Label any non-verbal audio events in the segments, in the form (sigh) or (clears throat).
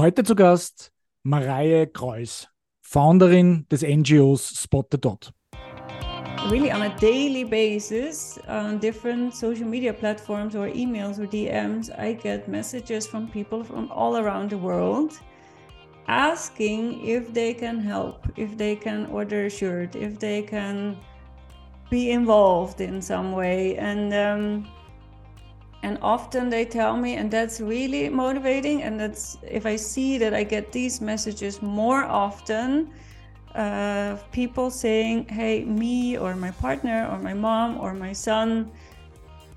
Heute zu Gast Marije Kruis, Founderin des NGOs Spot the Dot. Really, on a daily basis, on different social media platforms or emails or DMs, I get messages from people from all around the world asking if they can help, if they can order a shirt, if they can be involved in some way. And um, and often they tell me and that's really motivating. And that's if i see that i get these messages more often uh, people saying hey me or my partner or my mom or my son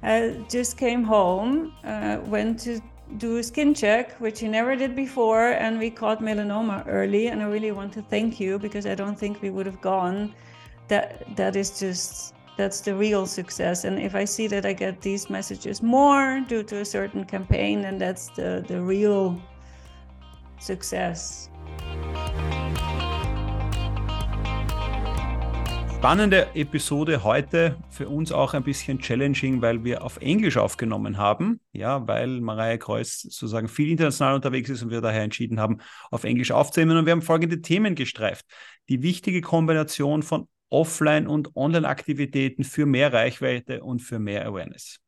uh, just came home uh, went to do a skin check which he never did before. And we caught melanoma early. And i really want to thank you because i don't think we would have gone. That that is just that's the real success. And if I see that I get these messages more due to a certain campaign, then that's the, the real success. Spannende Episode heute, für uns auch ein bisschen challenging, weil wir auf Englisch aufgenommen haben, ja, weil Maria Kreuz sozusagen viel international unterwegs ist und wir daher entschieden haben, auf Englisch aufzunehmen. Und wir haben folgende Themen gestreift. Die wichtige Kombination von Offline- und Online-Aktivitäten für mehr Reichweite und für mehr Awareness.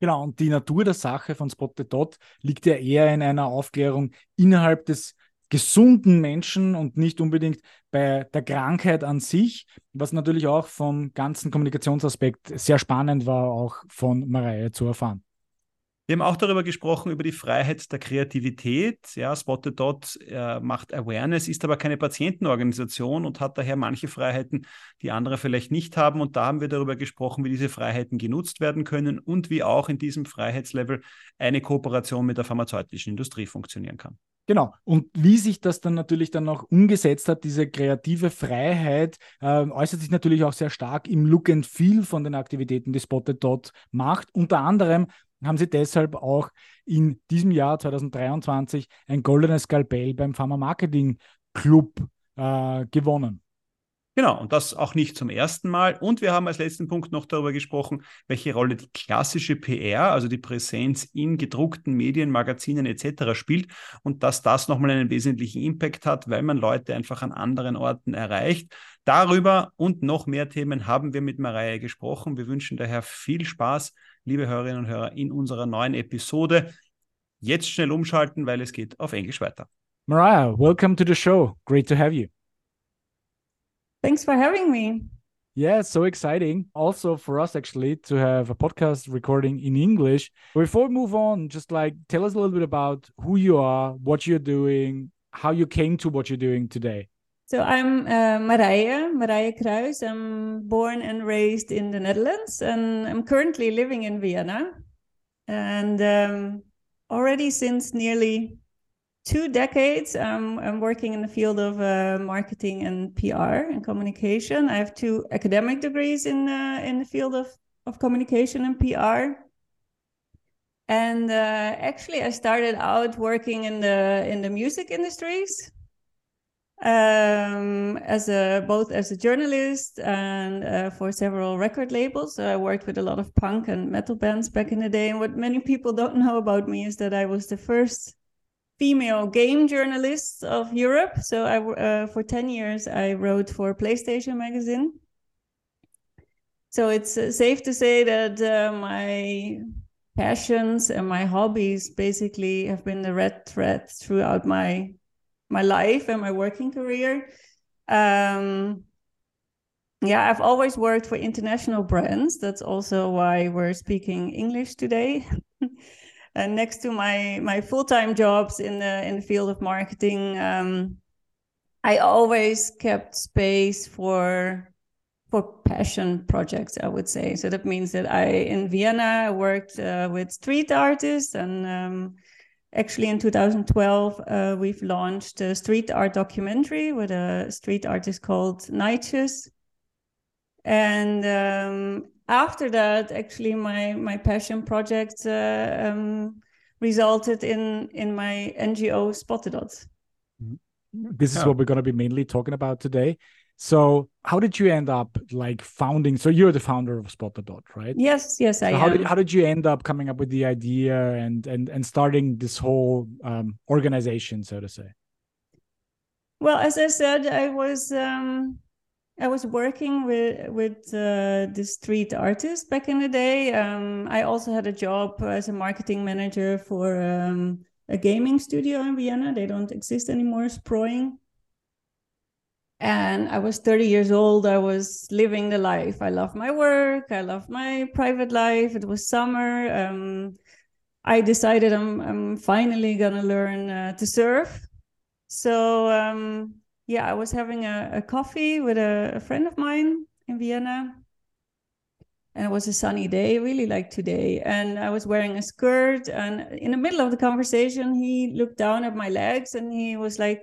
Genau, und die Natur der Sache von Spotted Dot liegt ja eher in einer Aufklärung innerhalb des gesunden Menschen und nicht unbedingt bei der Krankheit an sich, was natürlich auch vom ganzen Kommunikationsaspekt sehr spannend war, auch von Mareie zu erfahren. Wir haben auch darüber gesprochen, über die Freiheit der Kreativität. Ja, Spotted Dot äh, macht Awareness, ist aber keine Patientenorganisation und hat daher manche Freiheiten, die andere vielleicht nicht haben. Und da haben wir darüber gesprochen, wie diese Freiheiten genutzt werden können und wie auch in diesem Freiheitslevel eine Kooperation mit der pharmazeutischen Industrie funktionieren kann. Genau. Und wie sich das dann natürlich dann auch umgesetzt hat, diese kreative Freiheit, äh, äußert sich natürlich auch sehr stark im Look and Feel von den Aktivitäten, die Spotted Dot macht. Unter anderem haben sie deshalb auch in diesem Jahr 2023 ein goldenes Skalpell beim Pharma Marketing Club äh, gewonnen. Genau, und das auch nicht zum ersten Mal. Und wir haben als letzten Punkt noch darüber gesprochen, welche Rolle die klassische PR, also die Präsenz in gedruckten Medien, Magazinen etc. spielt und dass das nochmal einen wesentlichen Impact hat, weil man Leute einfach an anderen Orten erreicht. Darüber und noch mehr Themen haben wir mit Mareie gesprochen. Wir wünschen daher viel Spaß liebe Hörerinnen und Hörer, in unserer neuen Episode. Jetzt schnell umschalten, weil es geht auf Englisch weiter. Mariah, welcome to the show. Great to have you. Thanks for having me. Yeah, so exciting. Also for us actually to have a podcast recording in English. Before we move on, just like tell us a little bit about who you are, what you're doing, how you came to what you're doing today. So I'm uh, Marije, Marije Kruis. I'm born and raised in the Netherlands, and I'm currently living in Vienna. And um, already since nearly two decades, um, I'm working in the field of uh, marketing and PR and communication. I have two academic degrees in uh, in the field of of communication and PR. And uh, actually, I started out working in the in the music industries um, as a both as a journalist and uh, for several record labels. So I worked with a lot of punk and metal bands back in the day. And what many people don't know about me is that I was the first female game journalist of Europe. So I uh, for ten years I wrote for PlayStation magazine. So it's uh, safe to say that uh, my passions and my hobbies basically have been the red thread throughout my my life and my working career. Um, yeah, I've always worked for international brands. That's also why we're speaking English today. (laughs) and next to my my full time jobs in the in the field of marketing, um, I always kept space for for passion projects. I would say so. That means that I in Vienna I worked uh, with street artists and um, Actually, in 2012, uh, we've launched a street art documentary with a street artist called Nightjes. And um, after that, actually, my my passion project uh, um, resulted in in my NGO Spot the Dot. This is what we're going to be mainly talking about today. So, how did you end up like founding? So you're the founder of Spot the Dot, right? Yes, yes, I so am. How did, how did you end up coming up with the idea and and and starting this whole um, organization, so to say? Well, as I said, I was um, I was working with with uh, the street artist back in the day. Um, I also had a job as a marketing manager for um, a gaming studio in Vienna. They don't exist anymore, Sproing and I was 30 years old. I was living the life. I love my work. I love my private life. It was summer. Um, I decided I'm I'm finally gonna learn uh, to surf. So um, yeah, I was having a, a coffee with a, a, friend of mine in Vienna, and it was a sunny day, really like today. And I was wearing a skirt, and in the middle of the conversation, he looked down at my legs and he was like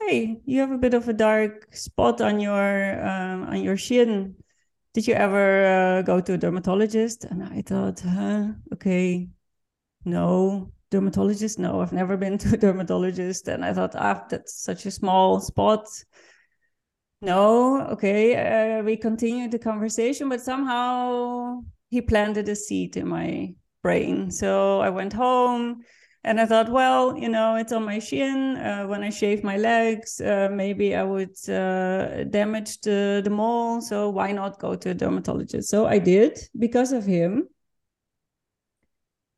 hey, you have a bit of a dark spot on your um, on your shin. Did you ever uh, go to a dermatologist? And I thought, huh, okay, no, dermatologist, no, I've never been (laughs) to a dermatologist. And I thought, ah, that's such a small spot. No, okay, uh, we continued the conversation, but somehow he planted a seed in my brain. So I went home and I thought, well, you know, it's on my shin. Uh, when I shave my legs, uh, maybe I would uh, damage the, the mole. So why not go to a dermatologist? So I did because of him.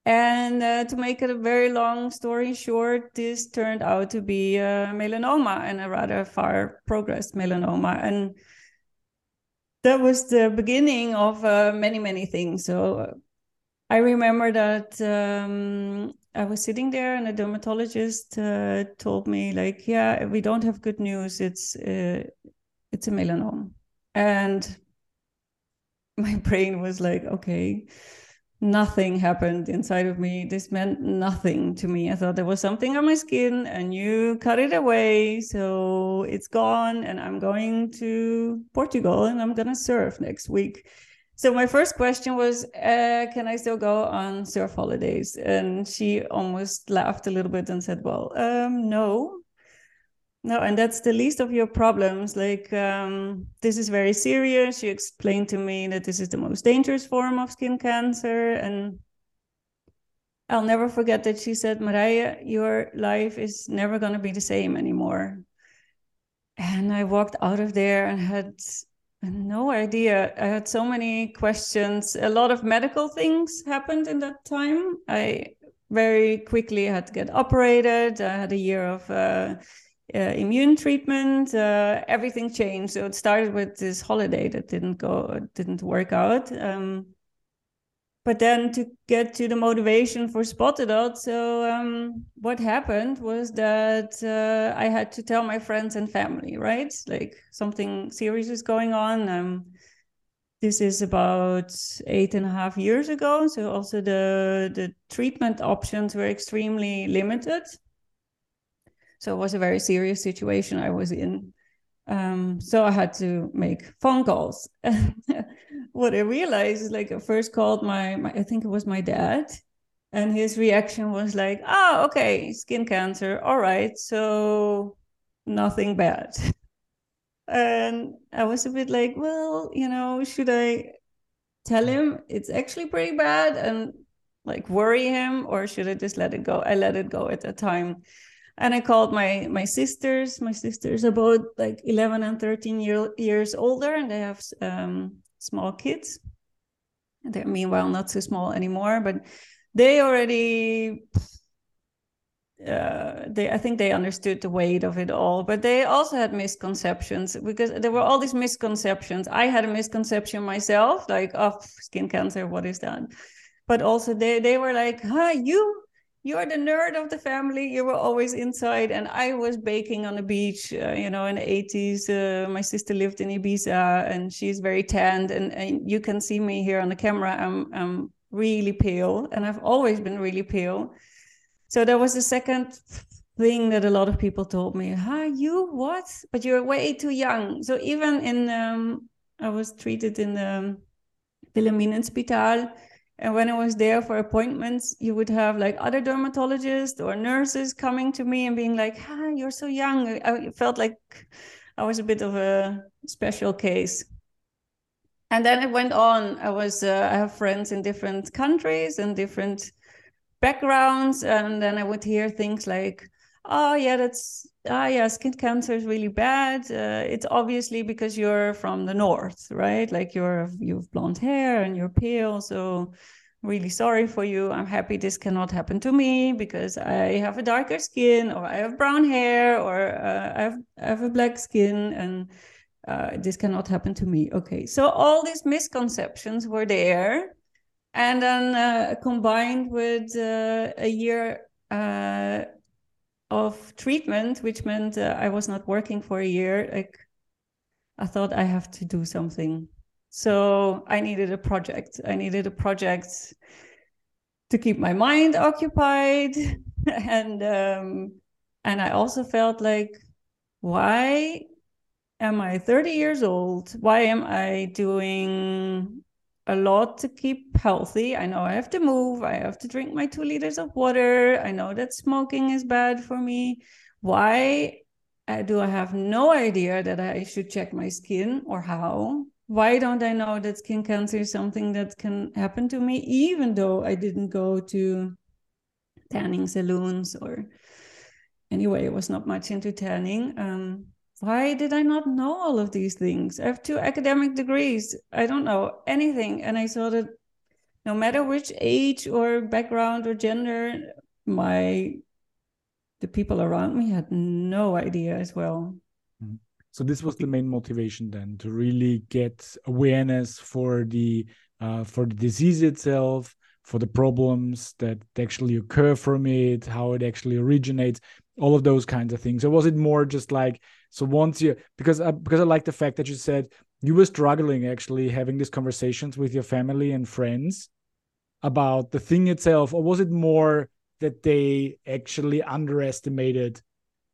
And uh, to make it a very long story short, this turned out to be melanoma and a rather far progressed melanoma. And that was the beginning of uh, many, many things. So I remember that um, I was sitting there, and a dermatologist uh, told me, like, "Yeah, we don't have good news. It's uh, it's a melanoma," and (laughs) my brain was like, "Okay." Nothing happened inside of me. This meant nothing to me. I thought there was something on my skin, and you cut it away, so it's gone. And I'm going to Portugal, and I'm gonna surf next week so my first question was, uh, can I still go on surf holidays? And she almost laughed a little bit and said, well, um, no, no, and that's the least of your problems. Like, um, this is very serious. She explained to me that this is the most dangerous form of skin cancer. And I'll never forget that she said, Maria, your life is never going to be the same anymore. And I walked out of there and had no idea. I had so many questions. A lot of medical things happened in that time. I very quickly had to get operated. I had a year of uh, uh, immune treatment. Uh, everything changed. So it started with this holiday that didn't go, didn't work out. Um, but then to get to the motivation for Spot the Dot, so um, what happened was that uh, I had to tell my friends and family, right? Like something serious is going on. Um, this is about eight and a half years ago. So also the the treatment options were extremely limited. So it was a very serious situation I was in. Um, so I had to make phone calls. (laughs) what I realized is like I first called my, my, I think it was my dad, and his reaction was like, "Oh, okay, skin cancer. All right, so nothing bad." (laughs) and I was a bit like, "Well, you know, should I tell him it's actually pretty bad and like worry him, or should I just let it go?" I let it go at the time and I called my my sisters. My sisters about like 11 and 13 year, years older, and they have um, small kids. They're meanwhile not so small anymore, but they already uh, they I think they understood the weight of it all, but they also had misconceptions because there were all these misconceptions. I had a misconception myself, like, oh, skin cancer, what is that? But also they they were like, huh, you you're the nerd of the family. You were always inside, and I was baking on the beach. Uh, you know, in the 80s, uh, my sister lived in Ibiza, and she's very tanned, and, and you can see me here on the camera. I'm I'm really pale, and I've always been really pale. So that was the second thing that a lot of people told me. Huh, you what? But you're way too young. So even in um, I was treated in the Wilhelminenspital and when I was there for appointments, you would have like other dermatologists or nurses coming to me and being like, "Hi, you're so young." I felt like I was a bit of a special case. And then it went on. I was uh, I have friends in different countries and different backgrounds, and then I would hear things like, "Oh yeah, that's ah yeah, skin cancer is really bad. Uh, it's obviously because you're from the north, right? Like you're you have blonde hair and you're pale, so." really sorry for you. I'm happy this cannot happen to me because I have a darker skin or I have brown hair or uh, I, have, I have a black skin and uh, this cannot happen to me. Okay, so all these misconceptions were there. And then uh, combined with uh, a year uh, of treatment, which meant uh, I was not working for a year, like I thought I have to do something so I needed a project. I needed a project to keep my mind occupied, (laughs) and um, and I also felt like, why am I 30 years old? Why am I doing a lot to keep healthy? I know I have to move. I have to drink my two liters of water. I know that smoking is bad for me. Why uh, do I have no idea that I should check my skin or how? why don't I know that skin cancer is something that can happen to me, even though I didn't go to tanning saloons or anyway, I was not much into tanning. Um, why did I not know all of these things? I have two academic degrees. I don't know anything. And I saw that no matter which age or background or gender, my the people around me had no idea as well. So this was the main motivation then to really get awareness for the uh, for the disease itself, for the problems that actually occur from it, how it actually originates, all of those kinds of things. Or was it more just like so once you because I, because I like the fact that you said you were struggling actually having these conversations with your family and friends about the thing itself, or was it more that they actually underestimated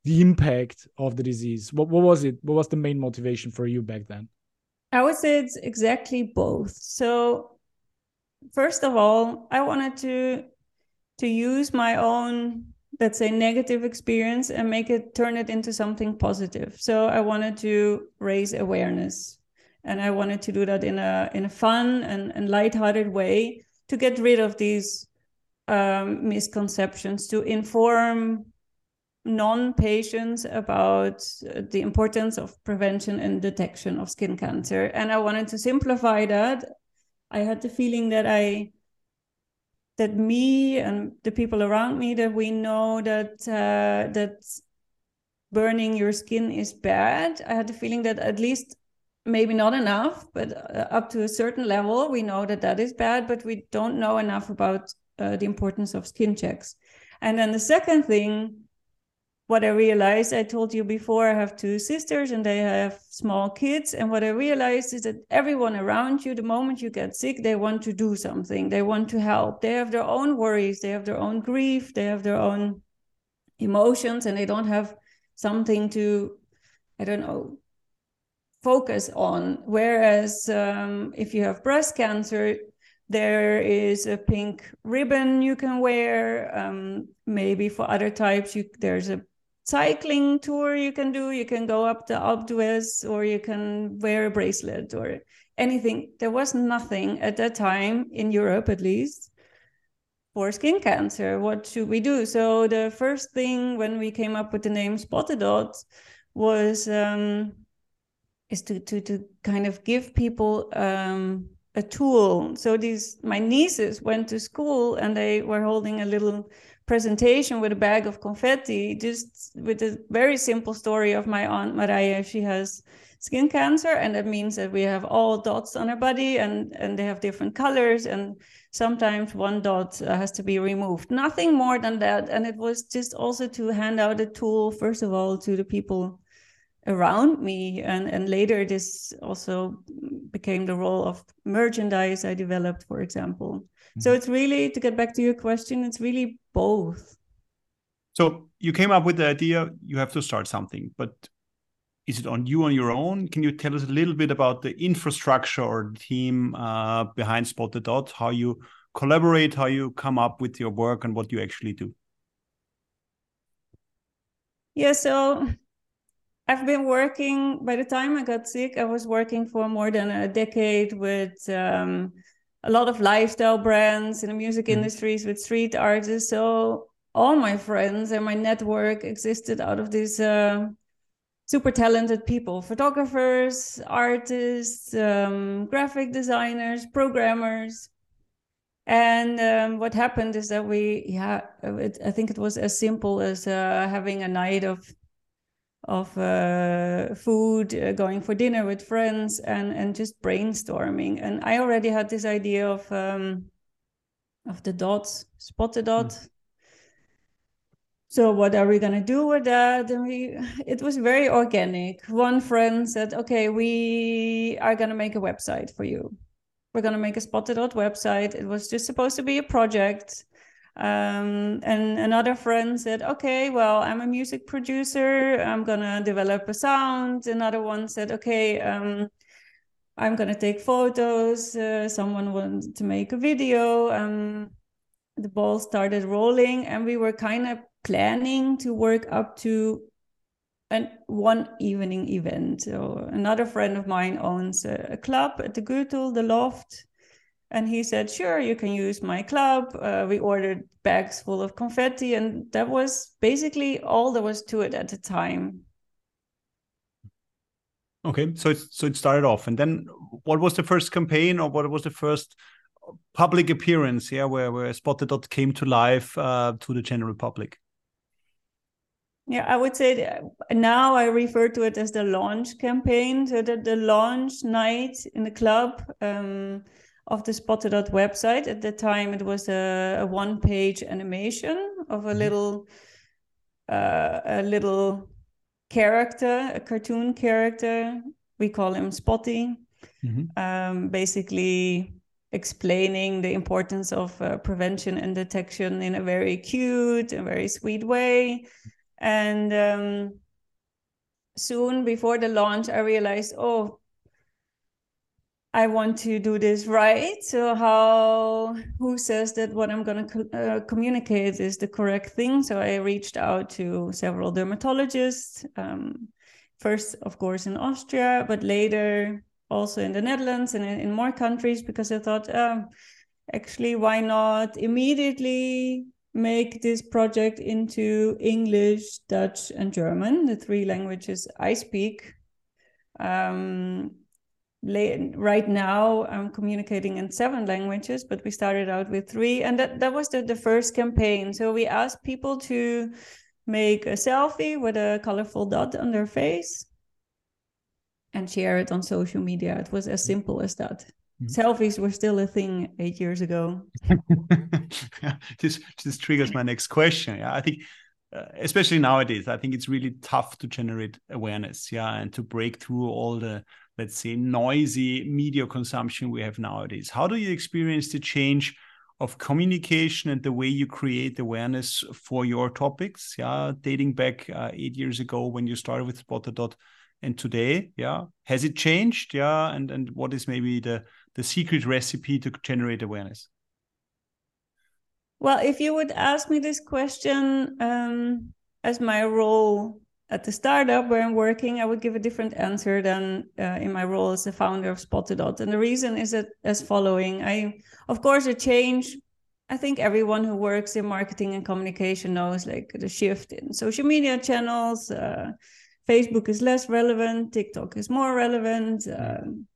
the impact of the disease? What, what was it? What was the main motivation for you back then? I would say it's exactly both. So, first of all, I wanted to to use my own let's say negative experience and make it turn it into something positive. So, I wanted to raise awareness and I wanted to do that in a in a fun and, and lighthearted way to get rid of these um, misconceptions, to inform non-patients about the importance of prevention and detection of skin cancer and i wanted to simplify that i had the feeling that i that me and the people around me that we know that uh, that burning your skin is bad. I had the feeling that at least maybe not enough but uh, up to a certain level we know that that is bad but we don't know enough about uh, the importance of skin checks. And then the second thing what I realized, I told you before, I have two sisters and they have small kids. And what I realized is that everyone around you, the moment you get sick, they want to do something, they want to help. They have their own worries, they have their own grief, they have their own emotions, and they don't have something to, I don't know, focus on. Whereas um, if you have breast cancer, there is a pink ribbon you can wear. Um, maybe for other types, you, there's a cycling tour you can do. You can go up the Alpe d'Huez or you can wear a bracelet or anything. There was nothing at that time in Europe, at least, for skin cancer. What should we do? So the first thing when we came up with the name Spot the Dot was um, is to to to kind of give people um, a tool. So these my nieces went to school and they were holding a little presentation with a bag of confetti, just with a very simple story of my aunt Maria. She has skin cancer, and that means that we have all dots on her body, and and they have different colors, and sometimes one dot uh, has to be removed. Nothing more than that, and it was just also to hand out a tool first of all to the people around me and and later this also became the role of merchandise i developed for example. So it's really to get back to your question it's really both. So you came up with the idea you have to start something but is it on you on your own? Can you tell us a little bit about the infrastructure or team uh, behind Spot the Dot? How you collaborate how you come up with your work and what you actually do? Yeah so I've been working, by the time I got sick, I was working for more than a decade with um, a lot of lifestyle brands in the music mm. industries with street artists. So all my friends and my network existed out of these uh, super talented people photographers, artists, um, graphic designers, programmers. And um, what happened is that we, yeah, it, I think it was as simple as uh, having a night of of uh, food, uh, going for dinner with friends, and and just brainstorming. And I already had this idea of um, of the dots, spot the dot. Mm. So what are we gonna do with that? And we, it was very organic. One friend said, "Okay, we are gonna make a website for you. We're gonna make a Spot the Dot website. It was just supposed to be a project." Um, and another friend said, okay, well, I'm a music producer. I'm going to develop a sound. Another one said, okay, um, I'm going to take photos. Uh, someone wanted to make a video. Um, the ball started rolling, and we were kind of planning to work up to an one evening event. So another friend of mine owns a, a club at the Gürtel, the Loft and he said, sure, you can use my club. Uh, we ordered bags full of confetti. And that was basically all there was to it at the time. Okay, so it, so it started off. And then what was the first campaign or what was the first public appearance, yeah, where, where Spot the Dot came to life uh, to the general public? Yeah, I would say now I refer to it as the launch campaign. So the, the launch night in the club. Um, of the Spot the Dot website. At the time, it was a, a one page animation of a mm-hmm. little uh, a little character, a cartoon character. We call him Spotty. Mm-hmm. Um, basically explaining the importance of uh, prevention and detection in a very cute and very sweet way. And um, soon before the launch, I realized, oh, I want to do this right. So how who says that what I'm going to uh, communicate is the correct thing? So I reached out to several dermatologists. Um, first, of course, in Austria, but later also in the Netherlands and in, in more countries because I thought, um, actually, why not immediately make this project into English, Dutch, and German, the three languages I speak. Um, right now i'm communicating in seven languages but we started out with three and that, that was the, the first campaign. So we asked people to make a selfie with a colorful dot on their face and share it on social media. It was as simple as that. Mm-hmm. selfies were still a thing eight years ago. (laughs) This this triggers my next question. Yeah i think uh, especially nowadays i think it's really tough to generate awareness yeah and to break through all the let's say, noisy media consumption we have nowadays. How do you experience the change of communication and the way you create awareness for your topics? Yeah, dating back uh, eight years ago when you started with Spot the Dot and today, yeah, has it changed? Yeah, and and what is maybe the the secret recipe to generate awareness? Well, if you would ask me this question um, as my role at the startup where I'm working, I would give a different answer than uh, in my role as the founder of Spot the Dot. And the reason is that as following. I, of course, a change. I think everyone who works in marketing and communication knows like the shift in social media channels. Uh, Facebook is less relevant. TikTok is more relevant. Um,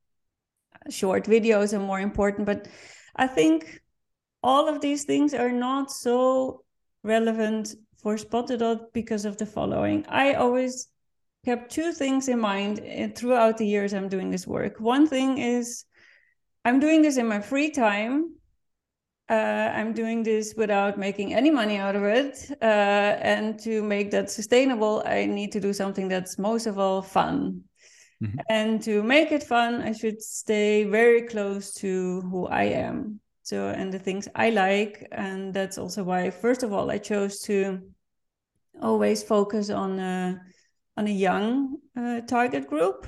short videos are more important. But I think all of these things are not so relevant for Spot the Dot because of the following. I always kept two things in mind eh, throughout the years I'm doing this work. One thing is I'm doing this in my free time. Uh, I'm doing this without making any money out of it. Uh, and to make that sustainable, I need to do something that's most of all fun. Mm-hmm. And to make it fun, I should stay very close to who I am. So, and the things I like. And that's also why, first of all, I chose to always focus on a, on a young uh, target group.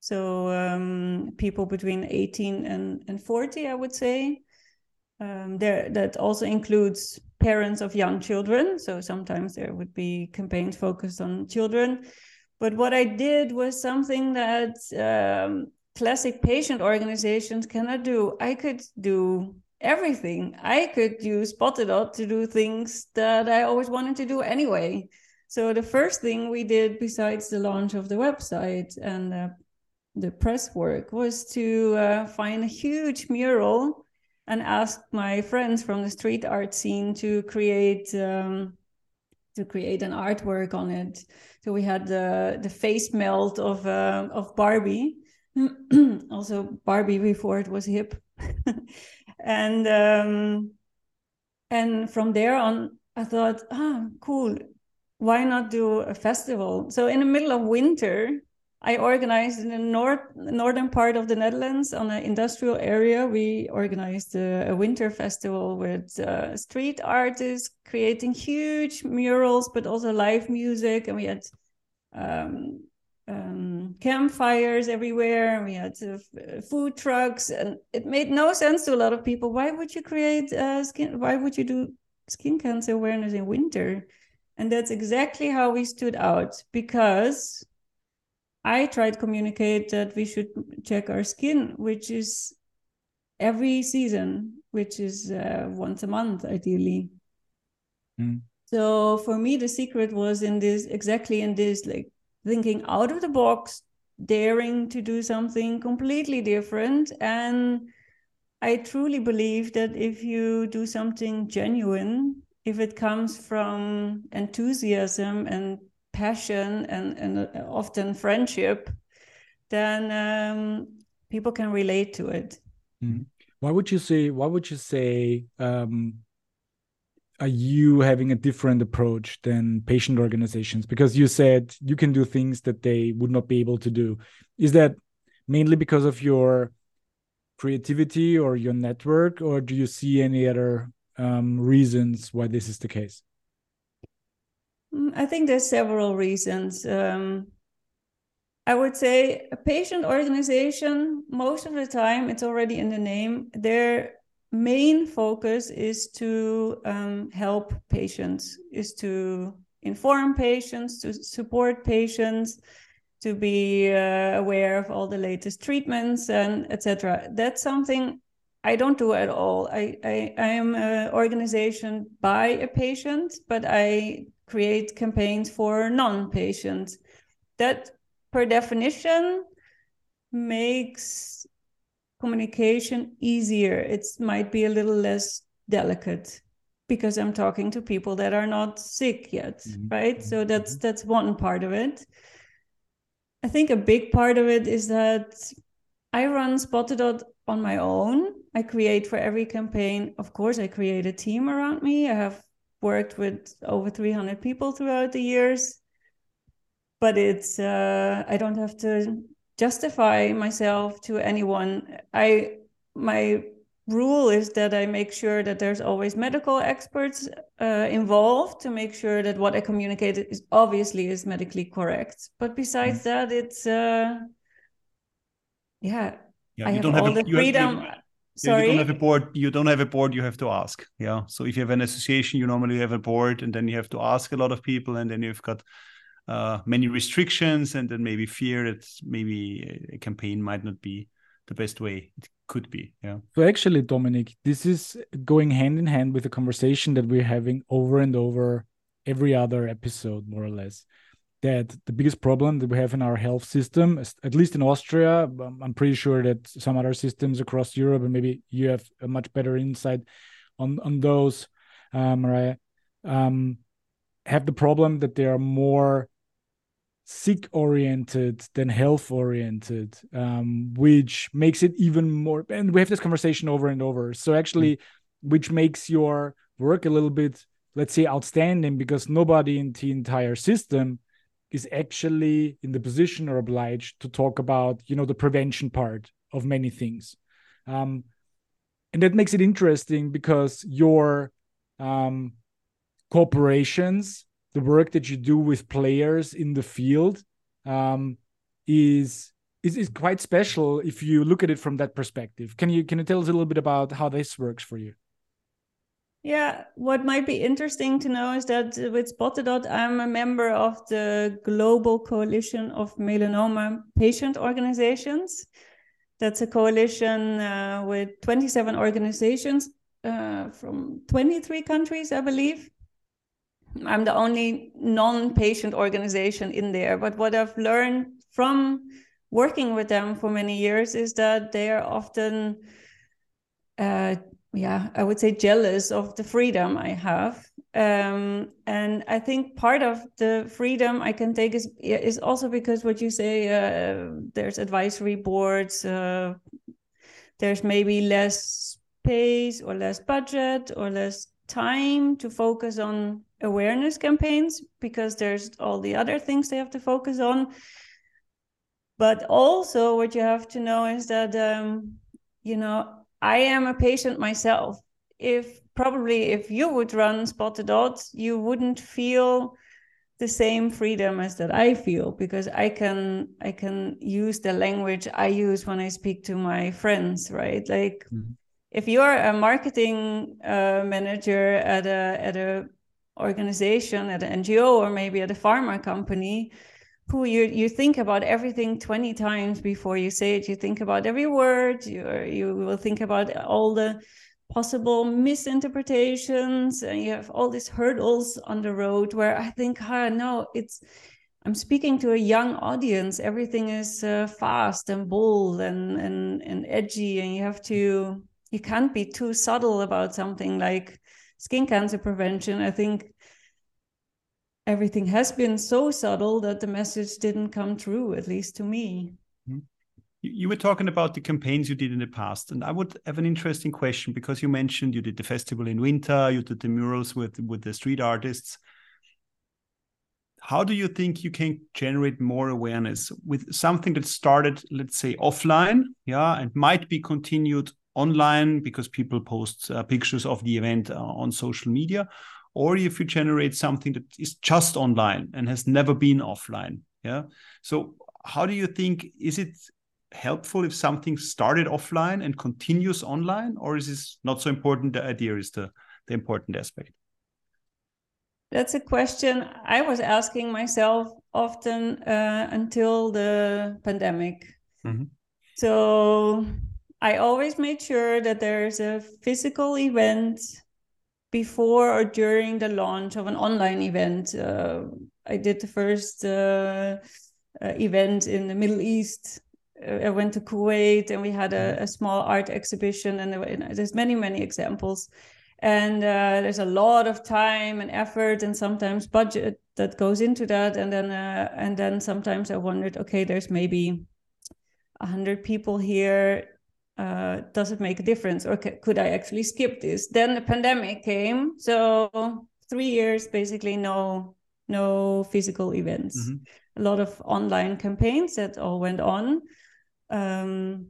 So um, people between 18 and, and 40, I would say. Um, there that also includes parents of young children. So sometimes there would be campaigns focused on children, But what I did was something that um, classic patient organizations cannot do. I could do everything. I could use Spot the Dot to do things that I always wanted to do anyway. So the first thing we did, besides the launch of the website and uh, the press work, was to uh, find a huge mural and ask my friends from the street art scene to create um, to create an artwork on it. So we had the the face melt of uh, of Barbie, (clears throat) also Barbie before it was hip, (laughs) and um, and from there on, I thought, ah, cool. Why not do a festival? So in the middle of winter, I organized in the north northern part of the Netherlands on an industrial area. We organized a, a winter festival with uh, street artists creating huge murals, but also live music, and we had um, um, campfires everywhere. We had uh, food trucks, and it made no sense to a lot of people. Why would you create uh, skin? Why would you do skin cancer awareness in winter? And that's exactly how we stood out because I tried to communicate that we should check our skin, which is every season, which is uh, once a month, ideally. Mm. So for me, the secret was in this exactly in this like thinking out of the box, daring to do something completely different. And I truly believe that if you do something genuine, if it comes from enthusiasm and passion and, and uh, often friendship, then um, people can relate to it. Mm. Why would you say? Why would you say? Um, are you having a different approach than patient organizations? Because you said you can do things that they would not be able to do. Is that mainly because of your creativity or your network, or do you see any other um, reasons why this is the case? Mm, I think there's several reasons. Um, I would say a patient organization, most of the time, it's already in the name. Their main focus is to um, help patients, is to inform patients, to support patients, to be uh, aware of all the latest treatments and etc. That's something I don't do at all. I, I, I am an organization by a patient, but I create campaigns for non-patients. That, per definition, makes communication easier. It might be a little less delicate because I'm talking to people that are not sick yet, mm-hmm. right? So mm-hmm. that's that's one part of it. I think a big part of it is that I run Spot the Dot on my own. I create for every campaign. Of course, I create a team around me. I have worked with over 300 people throughout the years but it's uh, i don't have to justify myself to anyone i my rule is that i make sure that there's always medical experts uh, involved to make sure that what i communicate is obviously is medically correct but besides mm-hmm. that it's uh yeah, yeah i have all the freedom have, Sorry? you don't have a board. You don't have a board. You have to ask. Yeah. So if you have an association, you normally have a board, and then you have to ask a lot of people, and then you've got uh, many restrictions, and then maybe fear that maybe a campaign might not be the best way it could be. Yeah. So actually, Dominik, this is going hand in hand with the conversation that we're having over and over every other episode, more or less that the biggest problem that we have in our health system, at least in Austria, um, I'm pretty sure that some other systems across Europe, and maybe you have a much better insight on on those, um, Mariah, um, have the problem that they are more sick oriented than health oriented, um, which makes it even more. And we have this conversation over and over. So actually, mm-hmm. which makes your work a little bit, let's say, outstanding because nobody in the entire system is actually in the position or obliged to talk about you know the prevention part of many things um, and that makes it interesting because your um, corporations the work that you do with players in the field um, is, is is quite special if you look at it from that perspective can you can you tell us a little bit about how this works for you Yeah, what might be interesting to know is that with Spotted I'm a member of the Global Coalition of Melanoma Patient Organizations. That's a coalition uh, with 27 organizations uh, from 23 countries, I believe. I'm the only non patient organization in there. But what I've learned from working with them for many years is that they are often uh, yeah, I would say jealous of the freedom I have. Um, and I think part of the freedom I can take is is also because what you say, uh, there's advisory boards, uh, there's maybe less space or less budget or less time to focus on awareness campaigns because there's all the other things they have to focus on. But also, what you have to know is that, um, you know, I am a patient myself. If probably if you would run Spot the Dots, you wouldn't feel the same freedom as that I feel because I can I can use the language I use when I speak to my friends, right? Like mm-hmm. if you're a marketing uh, manager at a at a organization, at an NGO, or maybe at a pharma company, who you you think about everything 20 times before you say it. You think about every word you you will think about all the possible misinterpretations and you have all these hurdles on the road where i think ah no it's i'm speaking to a young audience. Everything is uh, fast and bold and, and and edgy and you have to you can't be too subtle about something like skin cancer prevention i think everything has been so subtle that the message didn't come through, at least to me. Mm-hmm. You were talking about the campaigns you did in the past, and I would have an interesting question because you mentioned you did the festival in winter, you did the murals with with the street artists. How do you think you can generate more awareness with something that started, let's say, offline, yeah, and might be continued online because people post uh, pictures of the event uh, on social media, or if you generate something that is just online and has never been offline yeah? So how do you think is it helpful if something started offline and continues online? Or is this not so important? The idea is the the important aspect. That's a question i was asking myself often uh, until the pandemic. Mm -hmm. so i always made sure that there's a physical event before or during the launch of an online event. Uh, I did the first uh, uh, event in the Middle East. Uh, I went to Kuwait and we had a, mm-hmm. a small art exhibition, and there, there's many, many examples. And uh, there's a lot of time and effort, and sometimes budget that goes into that. And then, uh, and then sometimes I wondered, okay, there's maybe a hundred people here uh, does it make a difference or could I actually skip this? Then the pandemic came, so three years basically no no physical events. Mm-hmm. A lot of online campaigns that all went on. Um,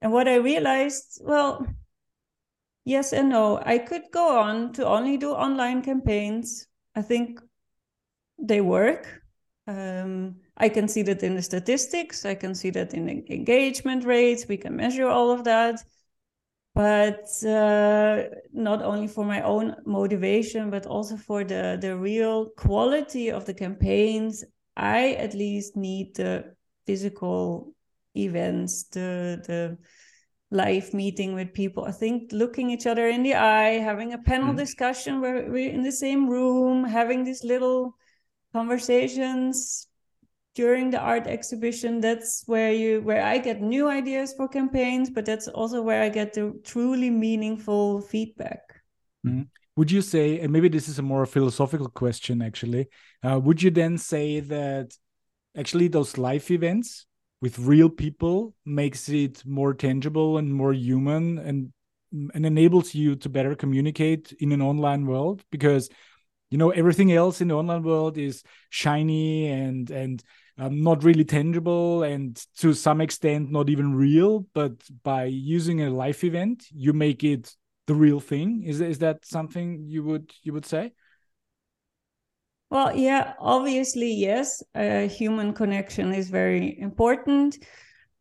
and what I realized, well, yes and no. I could go on to only do online campaigns. I think they work. Um, I can see that in the statistics. I can see that in the engagement rates. We can measure all of that. But uh, not only for my own motivation, but also for the, the real quality of the campaigns, I at least need the physical events, the, the live meeting with people. I think looking each other in the eye, having a panel mm. discussion where we're in the same room, having these little conversations during the art exhibition that's where you where i get new ideas for campaigns but that's also where i get the truly meaningful feedback mm-hmm. would you say and maybe this is a more philosophical question actually uh, would you then say that actually those live events with real people makes it more tangible and more human and and enables you to better communicate in an online world because you know everything else in the online world is shiny and and um, not really tangible and to some extent not even real but by using a live event you make it the real thing. Is, is that something you would you would say? Well yeah obviously yes. A human connection is very important.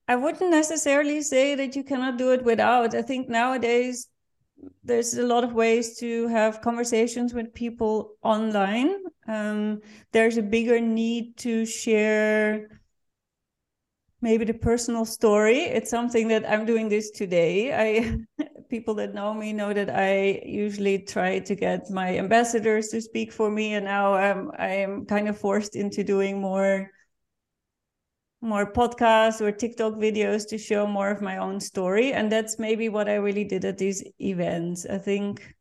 I wouldn't necessarily say that you cannot do it without. I think nowadays there's a lot of ways to have conversations with people online. Um, there's a bigger need to share maybe the personal story. It's something that I'm doing this today. I (laughs) people that know me know that I usually try to get my ambassadors to speak for me, and now I'm I am kind of forced into doing more more podcasts or TikTok videos to show more of my own story. And that's maybe what I really did at these events. I think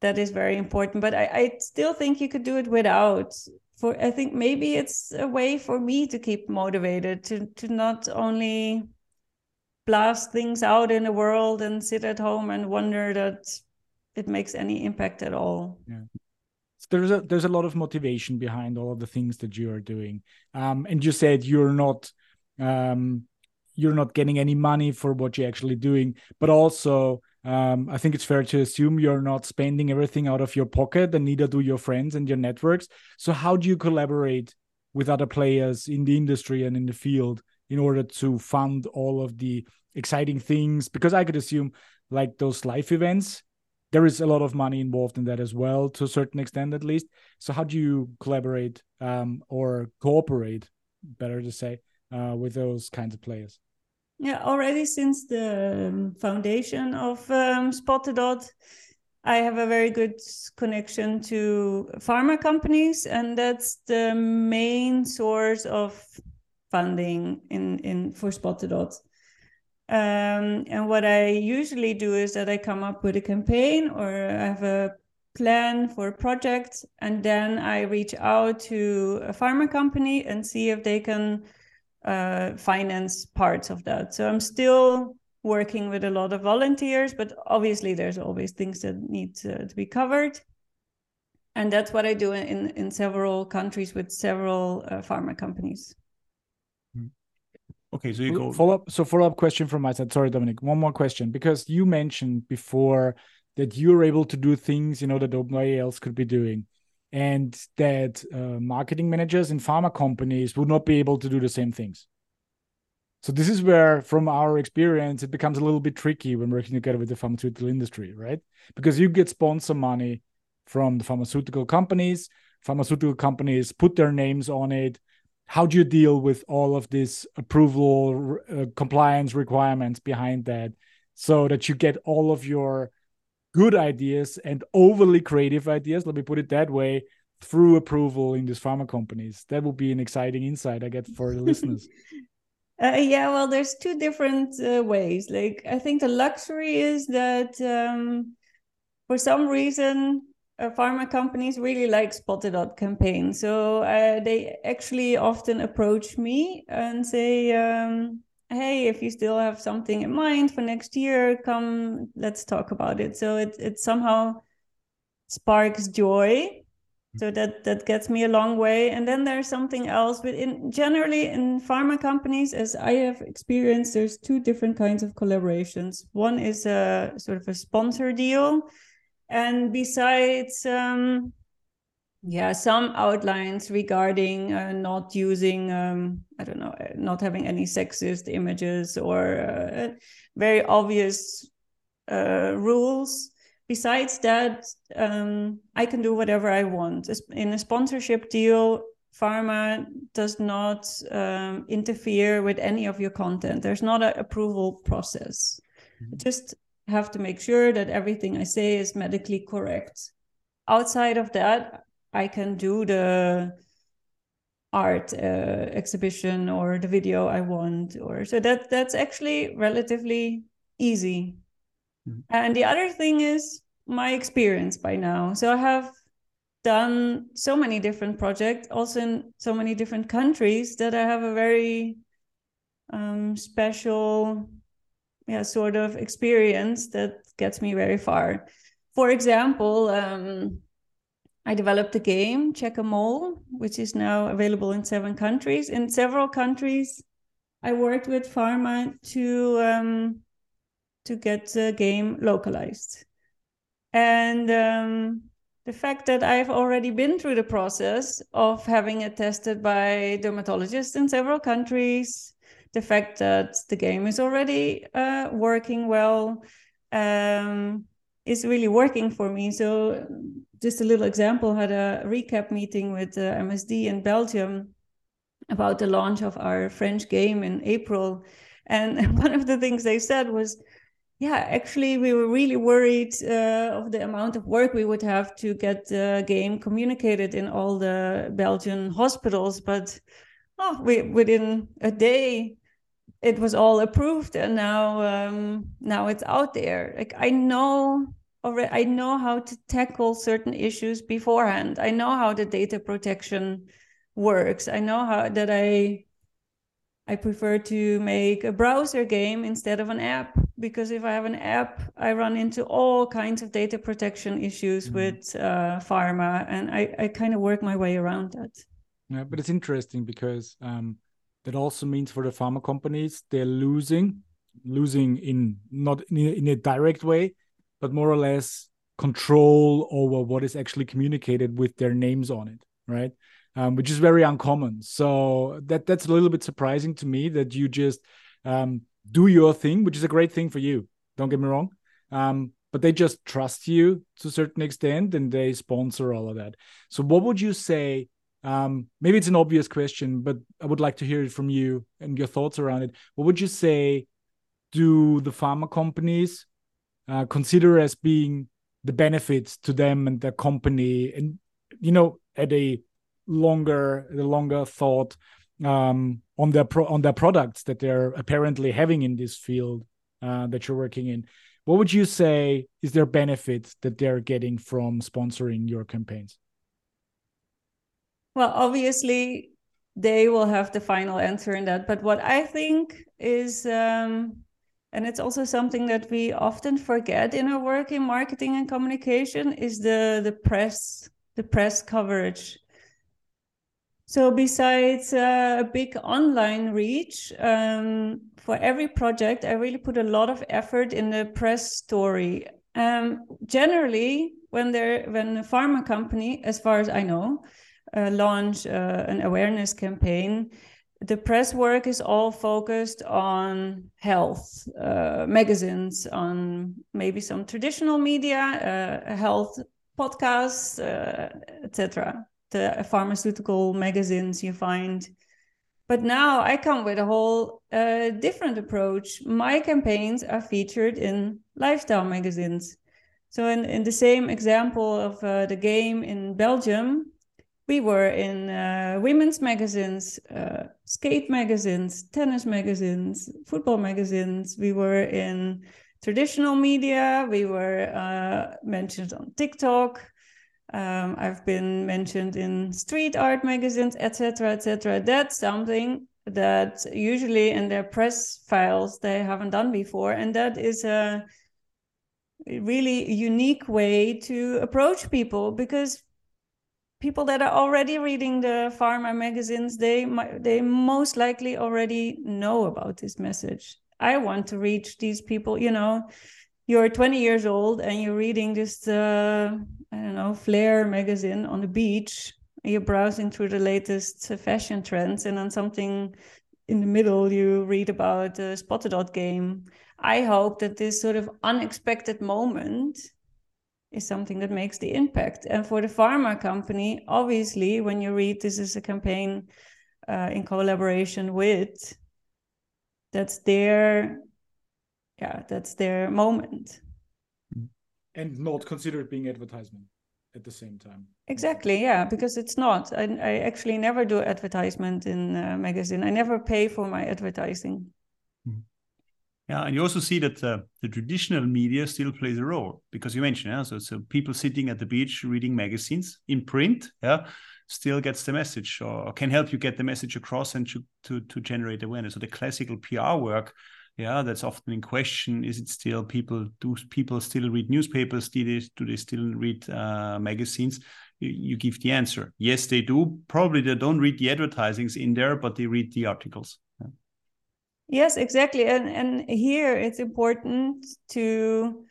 that is very important. But I, I still think you could do it without. For I think maybe it's a way for me to keep motivated to to not only blast things out in the world and sit at home and wonder that it makes any impact at all. Yeah there's a there's a lot of motivation behind all of the things that you are doing. Um, and you said you're not um, you're not getting any money for what you're actually doing but also um, i think it's fair to assume you're not spending everything out of your pocket and neither do your friends and your networks. So how do you collaborate with other players in the industry and in the field in order to fund all of the exciting things? Because i could assume like those live events there is a lot of money involved in that as well, to a certain extent at least. So how do you collaborate um, or cooperate, better to say, uh, with those kinds of players? Yeah, already since the um, foundation of um, Spot the Dot, I have a very good connection to pharma companies, and that's the main source of funding in in for Spot the Dot. Um, and what I usually do is that I come up with a campaign or I have a plan for a project, and then I reach out to a pharma company and see if they can uh, finance parts of that. So I'm still working with a lot of volunteers, but obviously there's always things that need to, to be covered. And that's what I do in, in several countries with several uh, pharma companies. Okay, so you go follow up. So follow up question from my side. Sorry, Dominik. One more question because you mentioned before that you're able to do things you know that nobody else could be doing, and that uh, marketing managers in pharma companies would not be able to do the same things. So this is where, from our experience, it becomes a little bit tricky when working together with the pharmaceutical industry, right? Because you get sponsor money from the pharmaceutical companies. Pharmaceutical companies put their names on it how do you deal with all of this approval uh, compliance requirements behind that so that you get all of your good ideas and overly creative ideas let me put it that way through approval in these pharma companies? That would be an exciting insight i get for the listeners. (laughs) Uh, yeah well there's two different uh, ways. Like i think the luxury is that um, for some reason uh, pharma companies really like Spot the Dot campaign. So uh, they actually often approach me and say, um, "Hey, if you still have something in mind for next year, come, let's talk about it." So it it somehow sparks joy. So that that gets me a long way. And then there's something else. But in generally in pharma companies, as I have experienced, there's two different kinds of collaborations. One is a sort of a sponsor deal and besides um, yeah some outlines regarding uh, not using um, i don't know uh, not having any sexist images or uh, very obvious uh, rules. Besides that um, i can do whatever i want. In a sponsorship deal pharma does not um, interfere with any of your content. There's not an approval process. Mm-hmm. just have to make sure that everything I say is medically correct. Outside of that, I can do the art uh, exhibition or the video I want, or so that that's actually relatively easy. Mm-hmm. And the other thing is my experience by now. So I have done so many different projects, also in so many different countries, that I have a very um, special yeah sort of experience that gets me very far. For example, um, I developed a game, Check a Mole, which is now available in seven countries. In several countries, I worked with pharma to um, to get the game localized, and um, the fact that I've already been through the process of having it tested by dermatologists in several countries, the fact that the game is already uh, working well um, is really working for me. So, just a little example: had a recap meeting with uh, MSD in Belgium about the launch of our French game in April, and (laughs) one of the things they said was, "Yeah, actually, we were really worried uh, of the amount of work we would have to get the game communicated in all the Belgian hospitals, but." Oh, we, within a day it was all approved and now um, now it's out there. Like i know already i know how to tackle certain issues beforehand. I know how the data protection works. I know how that i i prefer to make a browser game instead of an app because if i have an app i run into all kinds of data protection issues mm-hmm. with uh, pharma and i i kind of work my way around that yeah but it's interesting because um that also means for the pharma companies they're losing, losing in not in a, in a direct way, but more or less control over what is actually communicated with their names on it, right? Um, which is very uncommon. So that that's a little bit surprising to me that you just um, do your thing, which is a great thing for you. Don't get me wrong. Um, but they just trust you to a certain extent and they sponsor all of that. So what would you say um, maybe it's an obvious question, but I would like to hear it from you and your thoughts around it. What would you say do the pharma companies uh, consider as being the benefits to them and their company, and you know, at a longer, the longer thought um, on their pro- on their products that they're apparently having in this field uh, that you're working in? What would you say is their benefit that they're getting from sponsoring your campaigns? Well, obviously, they will have the final answer in that. But what I think is, um, and it's also something that we often forget in our work in marketing and communication, is the the press, the press coverage. So besides uh, a big online reach, um, for every project, I really put a lot of effort in the press story. Um, generally, when they're when a pharma company, as far as I know, uh, launch uh, an awareness campaign, the press work is all focused on health uh, magazines, on maybe some traditional media, uh, health podcasts, uh, etc. The pharmaceutical magazines you find. But now I come with a whole uh, different approach. My campaigns are featured in lifestyle magazines. So, in, in the same example of the game in Belgium, we were in uh, women's magazines, uh, skate magazines, tennis magazines, football magazines. We were in traditional media. We were uh, mentioned on TikTok. Um, I've been mentioned in street art magazines, etc., etc. That's something that usually in their press files they haven't done before, and that is a really unique way to approach people because people that are already reading the pharma magazines they they most likely already know about this message. I want to reach these people you know you're 20 years old and you're reading this uh, i don't know flair magazine on the beach you're browsing through the latest fashion trends and on something in the middle you read about the Spot the Dot game. I hope that this sort of unexpected moment is something that makes the impact. And for the pharma company, obviously, when you read this is a campaign uh, in collaboration with, that's their, yeah, that's their moment. And not considered being advertisement at the same time. Exactly, yeah, because it's not. I, I actually never do advertisement in a magazine. I never pay for my advertising. Yeah, and you also see that uh, the traditional media still plays a role because you mentioned, yeah, so, so people sitting at the beach reading magazines in print, yeah, still gets the message or can help you get the message across and to, to, to generate awareness. So the classical PR work, yeah, that's often in question. Is it still people? Do people still read newspapers? Do they, do they still read uh, magazines? You, you give the answer. Yes, they do. Probably they don't read the advertisings in there, but they read the articles. Yes, exactly. And and here it's important to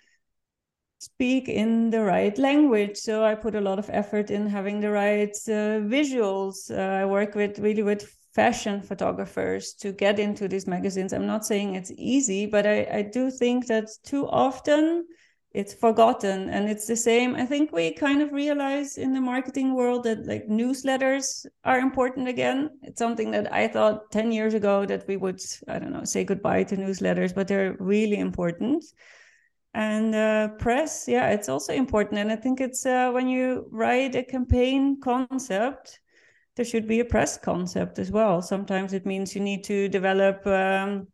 speak in the right language. So I put a lot of effort in having the right uh, visuals. Uh, I work with really with fashion photographers to get into these magazines. I'm not saying it's easy, but I, I do think that too often it's forgotten. And it's the same i think we kind of realize in the marketing world that like newsletters are important again. It's something that i thought 10 years ago that we would i don't know say goodbye to newsletters but they're really important. And uh, press yeah it's also important. And i think it's uh, when you write a campaign concept there should be a press concept as well. Sometimes it means you need to develop um,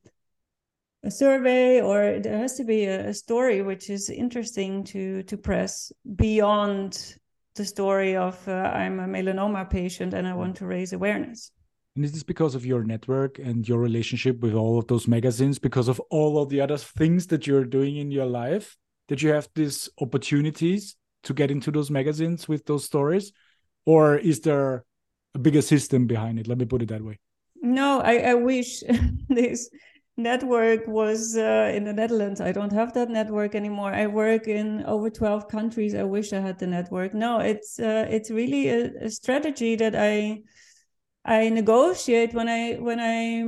a survey or there has to be a, a, story which is interesting to to press beyond the story of uh, i'm a melanoma patient and i want to raise awareness. And is this because of your network and your relationship with all of those magazines because of all of the other things that you're doing in your life that you have these opportunities to get into those magazines with those stories? Or is there a bigger system behind it? Let me put it that way. No i, I wish (laughs) this network was uh, in the Netherlands. I don't have that network anymore. I work in over 12 countries. I wish I had the network. No, it's uh, it's really a, a, strategy that I I negotiate when I when I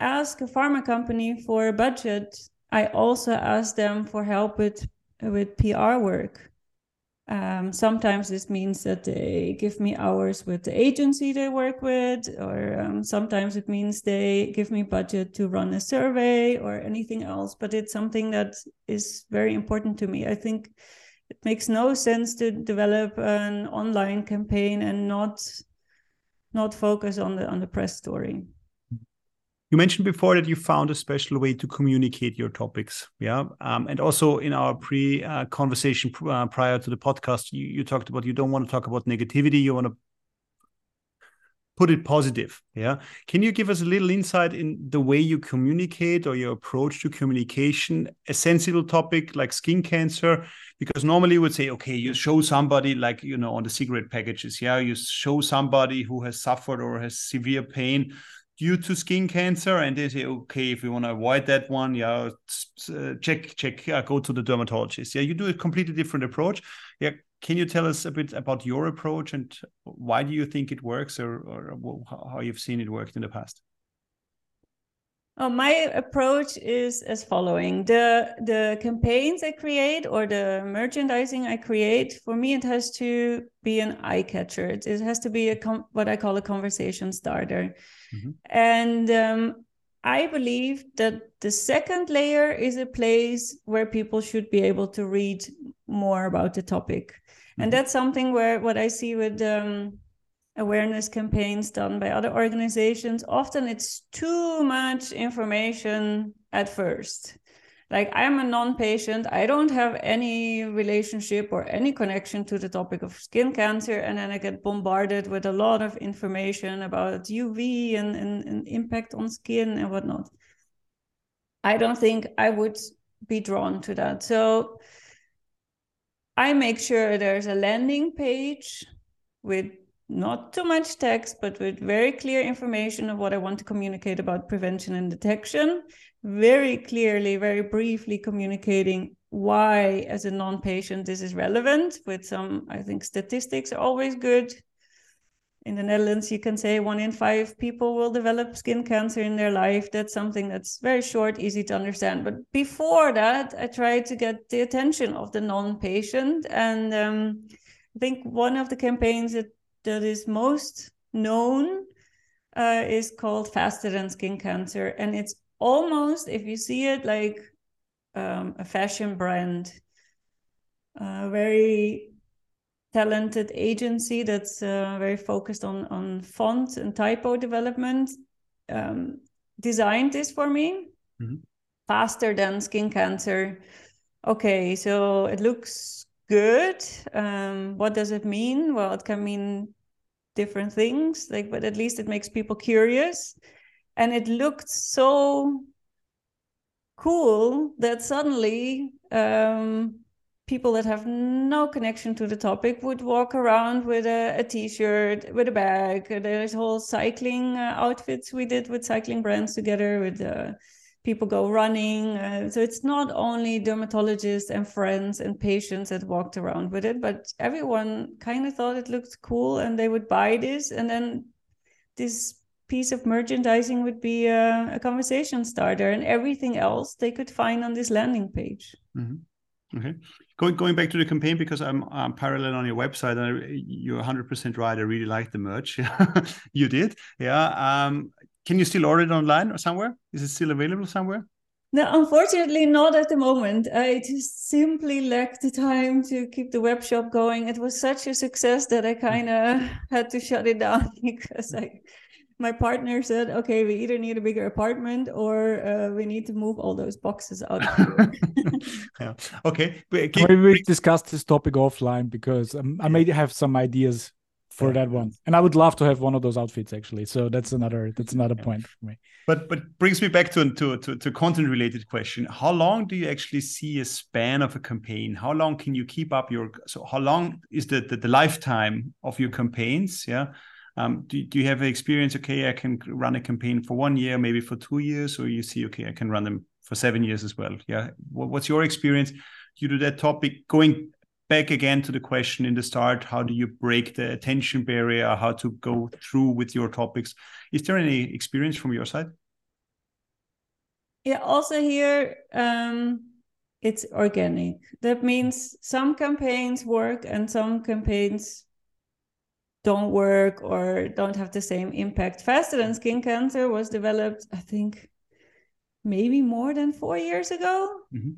ask a pharma company for a budget. I also ask them for help with with PR work. Um, sometimes this means that they give me hours with the agency they work with, or um, sometimes it means they give me budget to run a survey or anything else. But it's something that is very important to me. I think it makes no sense to develop an online campaign and not not focus on the on the press story. You mentioned before that you found a special way to communicate your topics, yeah, um, and also in our pre-conversation uh, uh, prior to the podcast, you, you talked about you don't want to talk about negativity, you want to put it positive, yeah. Can you give us a little insight in the way you communicate or your approach to communication, a sensible topic like skin cancer? Because normally you would say, okay, you show somebody like you know on the cigarette packages, yeah, you show somebody who has suffered or has severe pain due to skin cancer and they say okay if you want to avoid that one yeah uh, check check uh, go to the dermatologist. Yeah you do a completely different approach. Yeah can you tell us a bit about your approach and why do you think it works or, or how you've seen it worked in the past Oh, my approach is as following: the the campaigns I create or the merchandising I create, for me, it has to be an eye catcher. It, it has to be a what I call a conversation starter, mm-hmm. and um, I believe that the second layer is a place where people should be able to read more about the topic, mm-hmm. and that's something where what I see with um, awareness campaigns done by other organizations, often it's too much information at first. Like I'm a non-patient, I don't have any relationship or any connection to the topic of skin cancer, and then I get bombarded with a lot of information about UV and, and, and impact on skin and whatnot. I don't think I would be drawn to that. So I make sure there's a landing page with not too much text, but with very clear information of what I want to communicate about prevention and detection, very clearly, very briefly communicating why, as a non patient, this is relevant, with some, I think, statistics are always good. In the Netherlands, you can say one in five people will develop skin cancer in their life. That's something that's very short, easy to understand. But before that, I try to get the attention of the non patient. And um, I think one of the campaigns that that is most known uh, is called Faster Than Skin Cancer. And it's almost, if you see it, like um, a fashion brand, a very talented agency that's uh, very focused on, on font and typo development. Um, designed this for me mm-hmm. faster than skin cancer. Okay, so it looks good. Um, what does it mean? Well, it can mean different things, like, but at least it makes people curious. And it looked so cool that suddenly um, people that have no connection to the topic would walk around with a a t-shirt, with a bag. There's whole cycling uh, outfits we did with cycling brands together with. Uh, people go running. Uh, so it's not only dermatologists and friends and patients that walked around with it, but everyone kind of thought it looked cool and they would buy this. And then this piece of merchandising would be a, a conversation starter and everything else they could find on this landing page. Mm-hmm. Okay. Going going back to the campaign because I'm, I'm parallel on your website and I, you're 100% right. I really like the merch. (laughs) you did. Yeah. Um, can you still order it online or somewhere? Is it still available somewhere? No, unfortunately, not at the moment. I just simply lacked the time to keep the web shop going. It was such a success that I kind of had to shut it down (laughs) because I my partner said, okay, we either need a bigger apartment or uh, we need to move all those boxes out. (laughs) (laughs) yeah. Okay. Maybe we discuss this topic offline because um, I may have some ideas for that one, and I would love to have one of those outfits actually. So that's another that's another point for me. But but brings me back to to to, to content related question. How long do you actually see a span of a campaign? How long can you keep up your so how long is the the, the lifetime of your campaigns? Yeah um, do, do you have an experience? Okay, I can run a campaign for one year, maybe for two years, or you see, okay, I can run them for seven years as well. Yeah. What's your experience due to that topic? Going back again to the question in the start, how do you break the attention barrier? How to go through with your topics? Is there any experience from your side? Yeah. Also here. Um it's organic. That means some campaigns work and some campaigns don't work or don't have the same impact. Faster than skin cancer was developed, I think, maybe more than four years ago. Mm-hmm.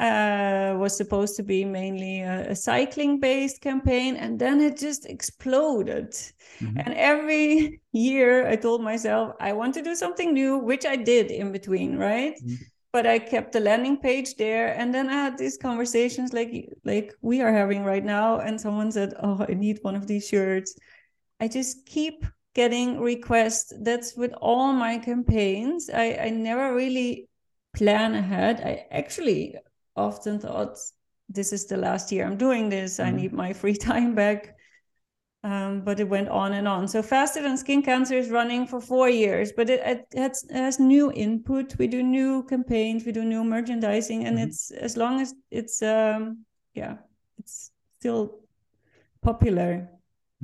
Uh, was supposed to be mainly a, a cycling based campaign, and then it just exploded. Mm-hmm. And every year I told myself, I want to do something new, which I did in between, right? Mm-hmm but I kept the landing page there. And then I had these conversations like like we are having right now. And someone said, Oh, I need one of these shirts. I just keep getting requests. That's with all my campaigns. I, I never really plan ahead. I actually often thought this is the last year I'm doing this. Mm-hmm. I need my (laughs) free time back. Um, but it went on and on. So faster than skin cancer is running for four years, but it, it, has, it has, new input. We do new campaigns, we do new merchandising, and mm-hmm. it's as long as it's um, yeah, it's still popular.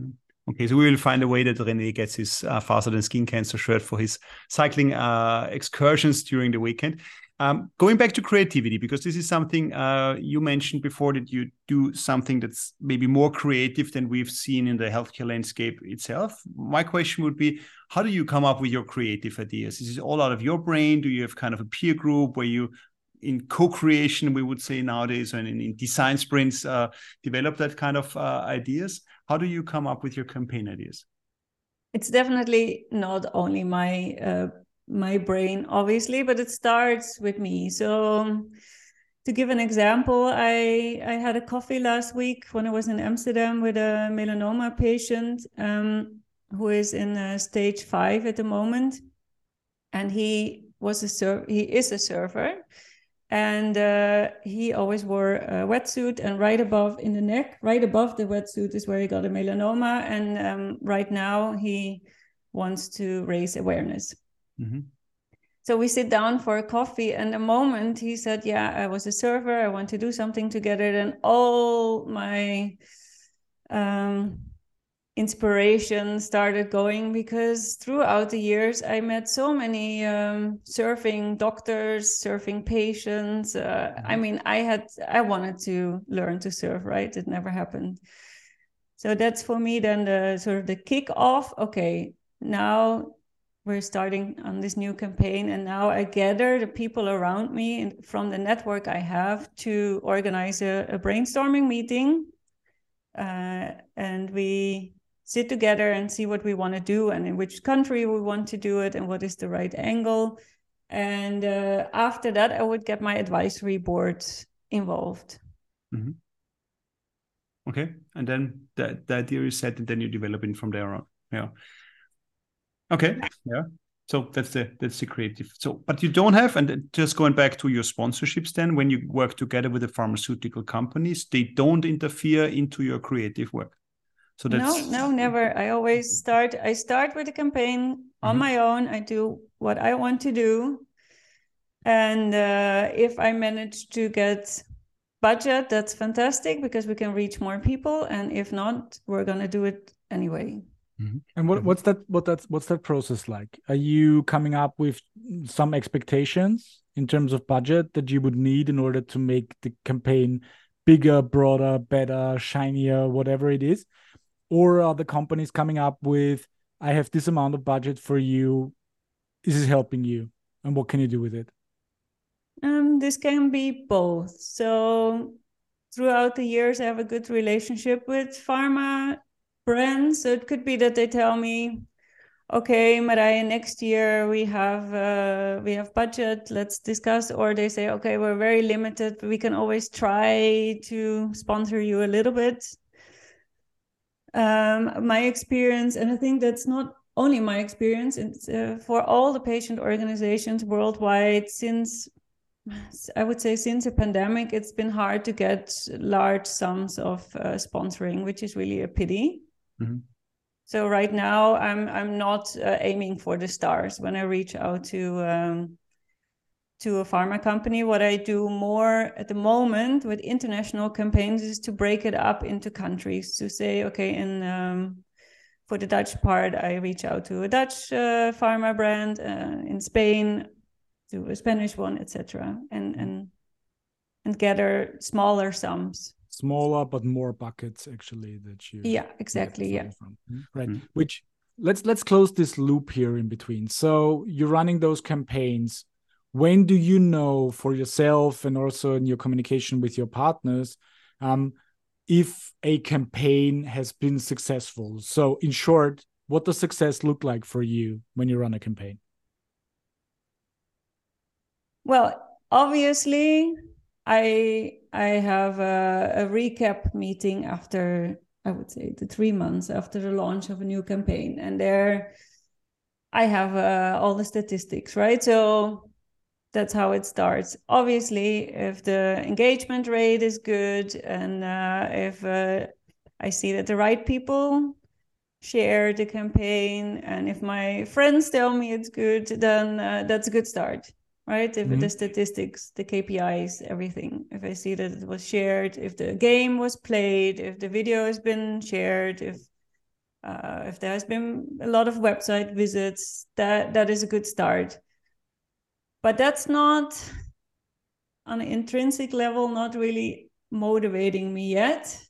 Mm-hmm. Okay, so we will find a way that René gets his uh, faster than skin cancer shirt for his cycling uh, excursions during the weekend. Um, going back to creativity, because this is something uh, you mentioned before that you do something that's maybe more creative than we've seen in the healthcare landscape itself. My question would be how do you come up with your creative ideas? Is it all out of your brain? Do you have kind of a peer group where you, in co creation, we would say nowadays, and in, in design sprints, uh, develop that kind of uh, ideas? How do you come up with your campaign ideas? It's definitely not only my uh, my brain obviously but it starts with me. So to give an example i i had a coffee last week when i was in amsterdam with a melanoma patient um, who is in uh, stage five at the moment. And he was a sur- he is a surfer. And uh, he always wore a wetsuit and right above in the neck right above the wetsuit is where he got a melanoma. And um, right now he wants to raise awareness Mm-hmm. So we sit down for a coffee, and the moment he said, "Yeah, I was a server. I want to do something together," then all my um, inspiration started going because throughout the years I met so many um, surfing doctors, surfing patients. Uh, I mm-hmm. mean, I had I wanted to learn to surf, right? It never happened. So that's for me then the sort of the kick off. Okay, now we're starting on this new campaign and now i gather the people around me from the network i have to organize a, a brainstorming meeting uh, and we sit together and see what we want to do and in which country we want to do it and what is the right angle. And uh, after that i would get my advisory board involved. Mm-hmm. okay. And then the, the idea is set and then you develop it from there on. Yeah Okay. Yeah. So that's the that's the creative. So, but you don't have, and just going back to your sponsorships, then when you work together with the pharmaceutical companies, they don't interfere into your creative work. So that's no, no, never. I always start. I start with a campaign on mm-hmm. my own. I do what I want to do, and uh, if I manage to get budget, that's fantastic because we can reach more people. And if not, we're gonna do it anyway. Mm-hmm. And what, what's that? What that's what's that process like? Are you coming up with some expectations in terms of budget that you would need in order to make the campaign bigger, broader, better, shinier, whatever it is? Or are the companies coming up with, I have this amount of budget for you. Is this helping you? And what can you do with it? Um, this can be both. So throughout the years, I have a good relationship with pharma So it could be that they tell me, okay, Marije, next year we have uh, we have budget. Let's discuss. Or they say, okay, we're very limited, but we can always try to sponsor you a little bit. Um, my experience, and I think that's not only my experience, it's uh, for all the patient organizations worldwide since I would say since the pandemic, it's been hard to get large sums of uh, sponsoring, which is really a pity. Mm-hmm. So right now, I'm I'm not uh, aiming for the stars when I reach out to um, to a pharma company. What I do more at the moment with international campaigns is to break it up into countries. To say, okay, in um, for the Dutch part, I reach out to a Dutch uh, pharma brand. Uh, in Spain, to a Spanish one, etc., and and and gather smaller sums. Smaller but more buckets actually that you. Yeah, exactly. Yeah. From. Hmm? Right. Mm-hmm. Which let's let's close this loop here in between. So you're running those campaigns. When do you know for yourself and also in your communication with your partners? Um, if a campaign has been successful. So, in short, what does success look like for you when you run a campaign? Well, obviously, I I have a, a, recap meeting after I would say the three months after the launch of a new campaign, and there I have uh, all the statistics, right? So that's how it starts. Obviously, if the engagement rate is good, and uh, if uh, I see that the right people share the campaign, and if my friends tell me it's good, then uh, that's a good start right? If mm-hmm. the statistics, the KPIs, everything. If I see that it was shared, if the game was played, if the video has been shared, if uh, if there has been a lot of website visits, that that is a good start. But that's not on an intrinsic level, not really motivating me yet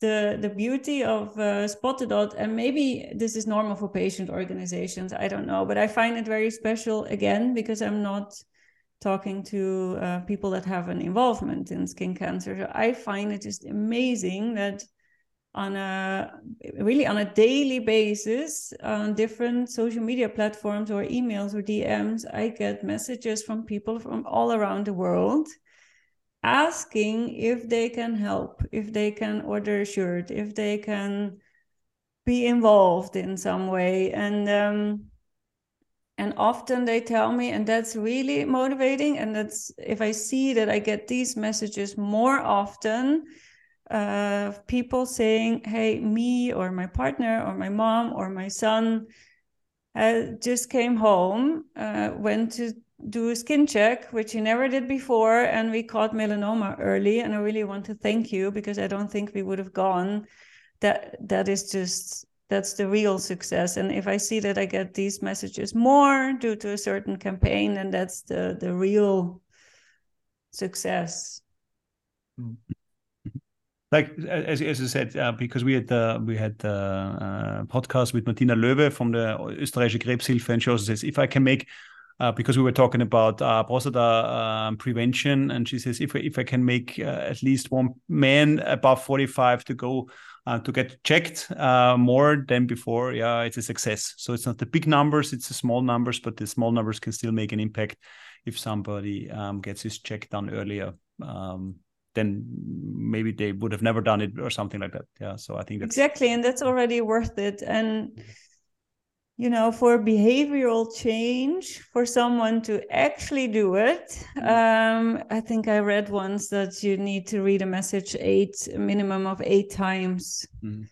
the the beauty of uh, Spot the Dot and maybe this is normal for patient organizations. I don't know, but I find it very special again because I'm not talking to uh, people that have an involvement in skin cancer. So I find it just amazing that on a really on a daily basis on different social media platforms or emails or DMs, I get messages from people from all around the world asking if they can help, if they can order a shirt, if they can be involved in some way. And um, and often they tell me, and that's really motivating. And that's if I see that I get these messages more often, uh, people saying, "Hey, me or my partner or my mom or my son." Uh, just came home, uh, went to do a skin check, which he never did before, and we caught melanoma early. And I really want to thank you because I don't think we would have gone. That that is just that's the real success. And if I see that I get these messages more due to a certain campaign, then that's the the real success. Like as as I said, uh, because we had the we had the uh, podcast with Martina Löwe from the Österreichische Krebshilfe, and she also says if I can make uh, because we were talking about uh, um, prevention, and she says if if I can make uh, at least one man above 45 to go uh, to get checked uh, more than before, yeah, it's a success. So it's not the big numbers; it's the small numbers, but the small numbers can still make an impact if somebody um, gets his check done earlier. Um, then maybe they would have never done it or something like that. Yeah. So I think that's exactly, and that's already worth it. And you know for behavioral change for someone to actually do it mm. um, i think i read once that you need to read a message eight a minimum of eight times mm.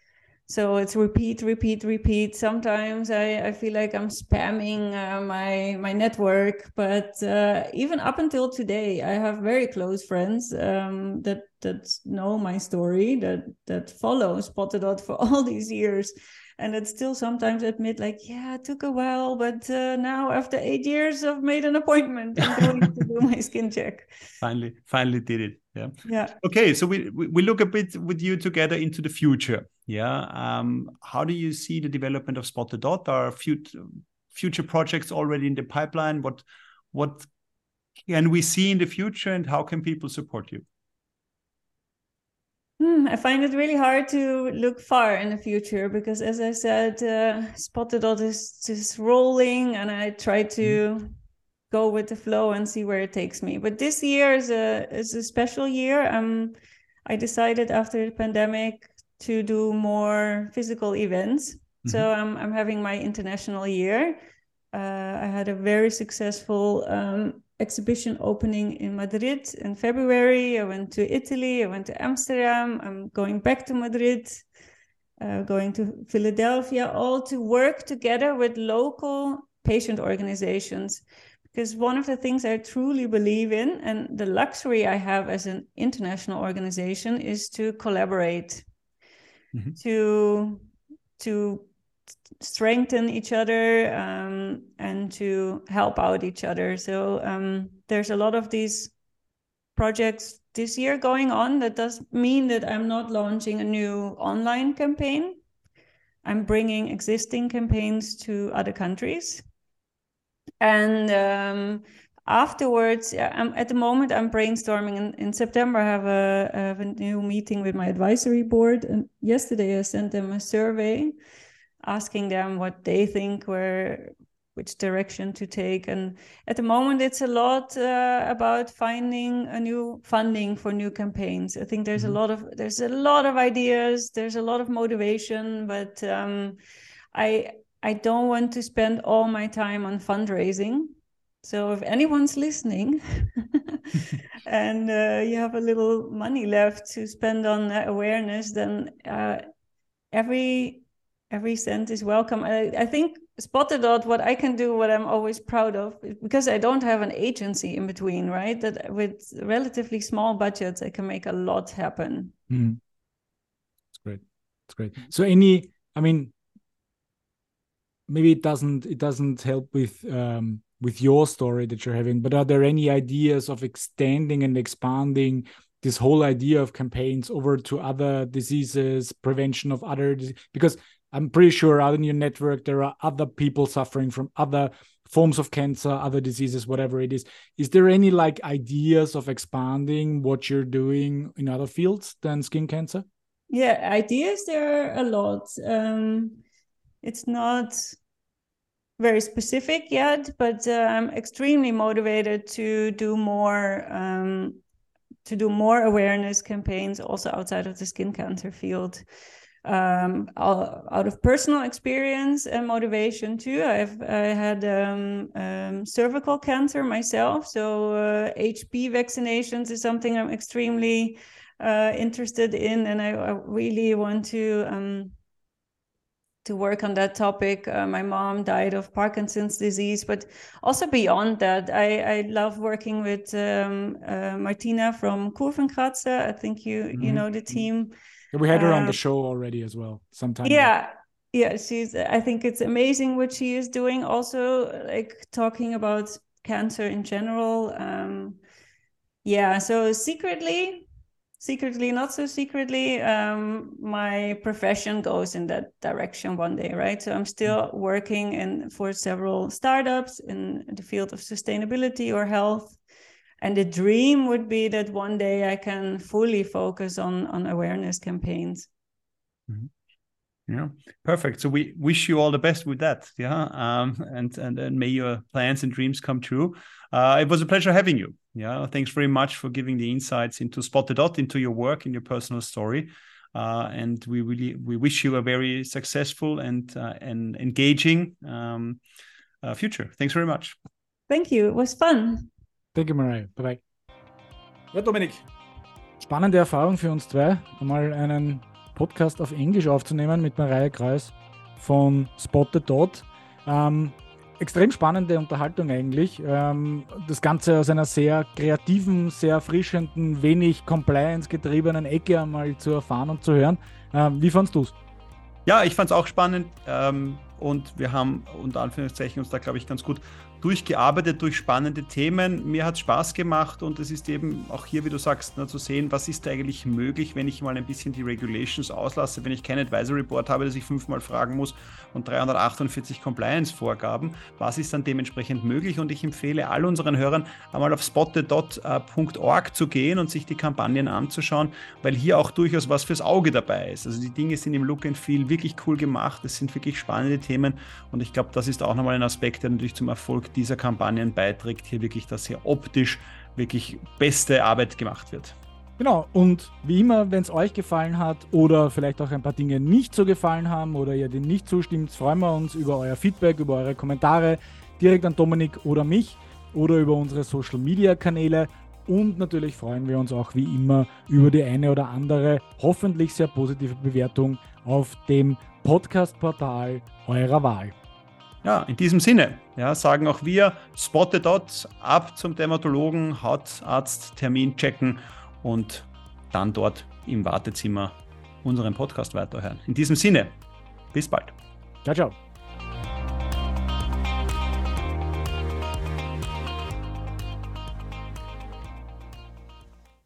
so it's repeat repeat repeat sometimes i, I feel like i'm spamming uh, my my network but uh, even up until today i have very close friends um, that that know my story that that follow Spot the Dot for (laughs) all these years and I'd still sometimes admit, like, yeah, it took a while, but uh, now after eight years, I've made an appointment. To do my skin check. (laughs) Finally, finally did it. Yeah. Yeah. Okay, so we we look a bit with you together into the future. Yeah. Um, how do you see the development of Spot the Dot? Are future future projects already in the pipeline? What what can we see in the future, and how can people support you? Hmm, I find it really hard to look far in the future because, as I said, uh, Spot the Dot is just rolling, and I try to mm. go with the flow and see where it takes me. But this year is a is a special year. Um, I decided after the pandemic to do more physical events. Mm-hmm. So I'm I'm having my international year. Uh, I had a very successful um, exhibition opening in Madrid in February. I went to Italy, I went to Amsterdam, I'm going back to Madrid, uh, going to Philadelphia, all to work together with local patient organizations. Because one of the things I truly believe in, and the luxury I have as an international organization, is to collaborate, mm-hmm. to to strengthen each other um, and to help out each other. So um, there's a lot of these projects this year going on. That does mean that I'm not launching a new online campaign. I'm bringing existing campaigns to other countries. And um, afterwards, I'm, at the moment, I'm brainstorming. In, in September, I have, a, I have a new meeting with my advisory board. And yesterday, I sent them a survey asking them what they think where which direction to take. And at the moment it's a lot uh, about finding a new funding for new campaigns. I think there's mm-hmm. a lot of there's a lot of ideas there's a lot of motivation but um, i i don't want to spend all my time on fundraising. So if anyone's listening (laughs) and uh, you have a little money left to spend on awareness then uh, every every cent is welcome. I, I think Spot the Dot, what I can do, what I'm always proud of, because I don't have an agency in between, right? That with relatively small budgets, I can make a lot happen. Mm. That's great. That's great. So any, I mean, maybe it doesn't it doesn't help with um, with your story that you're having, but are there any ideas of extending and expanding this whole idea of campaigns over to other diseases, prevention of other because I'm pretty sure out in your network there are other people suffering from other forms of cancer, other diseases, whatever it is. Is there any like ideas of expanding what you're doing in other fields than skin cancer? Yeah, ideas there are a lot. Um, it's not very specific yet, but uh, I'm extremely motivated to do more um, to do more awareness campaigns also outside of the skin cancer field um, out of personal experience and motivation too. I've I had um, um, cervical cancer myself, so uh, HPV vaccinations is something I'm extremely uh, interested in, and I, I really want to um, to work on that topic. Uh, my mom died of Parkinson's disease, but also beyond that, I, I love working with um, uh, Martina from Kurvenkratzer. I think you mm-hmm. you know the team. We had her on the um, show already as well. Sometime. Yeah. Yeah, she's I think it's amazing what she is doing also like talking about cancer in general. Um yeah, so secretly secretly not so secretly um my profession goes in that direction one day right so i'm still mm. working in for several startups in the field of sustainability or health and the dream would be that one day i can fully focus on on awareness campaigns. Mm-hmm. yeah perfect. So we wish you all the best with that yeah um, and, and and may your plans and dreams come true. Uh, it was a pleasure having you yeah. Thanks very much for giving the insights into spot the dot into your work and your personal story. Uh, and we really we wish you a very successful and uh, and engaging um, uh, future. Thanks very much. Thank you. It was fun You, Mariah. Bye-bye. Ja, Dominik. Spannende Erfahrung für uns zwei, einmal einen Podcast auf Englisch aufzunehmen mit Mariah Kreis von Spotted Dot. Ähm, extrem spannende Unterhaltung eigentlich. Ähm, das Ganze aus einer sehr kreativen, sehr erfrischenden, wenig Compliance-getriebenen Ecke einmal zu erfahren und zu hören. Ähm, wie fandest du es? Ja, ich fand es auch spannend ähm, und wir haben unter Anführungszeichen uns da, glaube ich, ganz gut durchgearbeitet durch spannende Themen. Mir hat es Spaß gemacht und es ist eben auch hier, wie du sagst, ne, zu sehen, was ist eigentlich möglich, wenn ich mal ein bisschen die Regulations auslasse, wenn ich kein Advisory Board habe, das ich fünfmal fragen muss und 348 Compliance-Vorgaben. Was ist dann dementsprechend möglich? Und ich empfehle all unseren Hörern, einmal auf spotted.org zu gehen und sich die Kampagnen anzuschauen, weil hier auch durchaus was fürs Auge dabei ist. Also die Dinge sind im Look and Feel wirklich cool gemacht. Es sind wirklich spannende Themen und ich glaube, das ist auch nochmal ein Aspekt, der natürlich zum Erfolg dieser Kampagnen beiträgt, hier wirklich, dass hier optisch wirklich beste Arbeit gemacht wird. Genau, und wie immer, wenn es euch gefallen hat oder vielleicht auch ein paar Dinge nicht so gefallen haben oder ihr dem nicht zustimmt, freuen wir uns über euer Feedback, über eure Kommentare direkt an Dominik oder mich oder über unsere Social Media Kanäle. Und natürlich freuen wir uns auch wie immer über die eine oder andere, hoffentlich sehr positive Bewertung auf dem Podcast-Portal eurer Wahl. Ja, in diesem Sinne, ja, sagen auch wir, spotte dort ab zum Dermatologen, Hautarzt, Termin checken und dann dort im Wartezimmer unseren Podcast weiterhören. In diesem Sinne, bis bald. Ciao, ciao.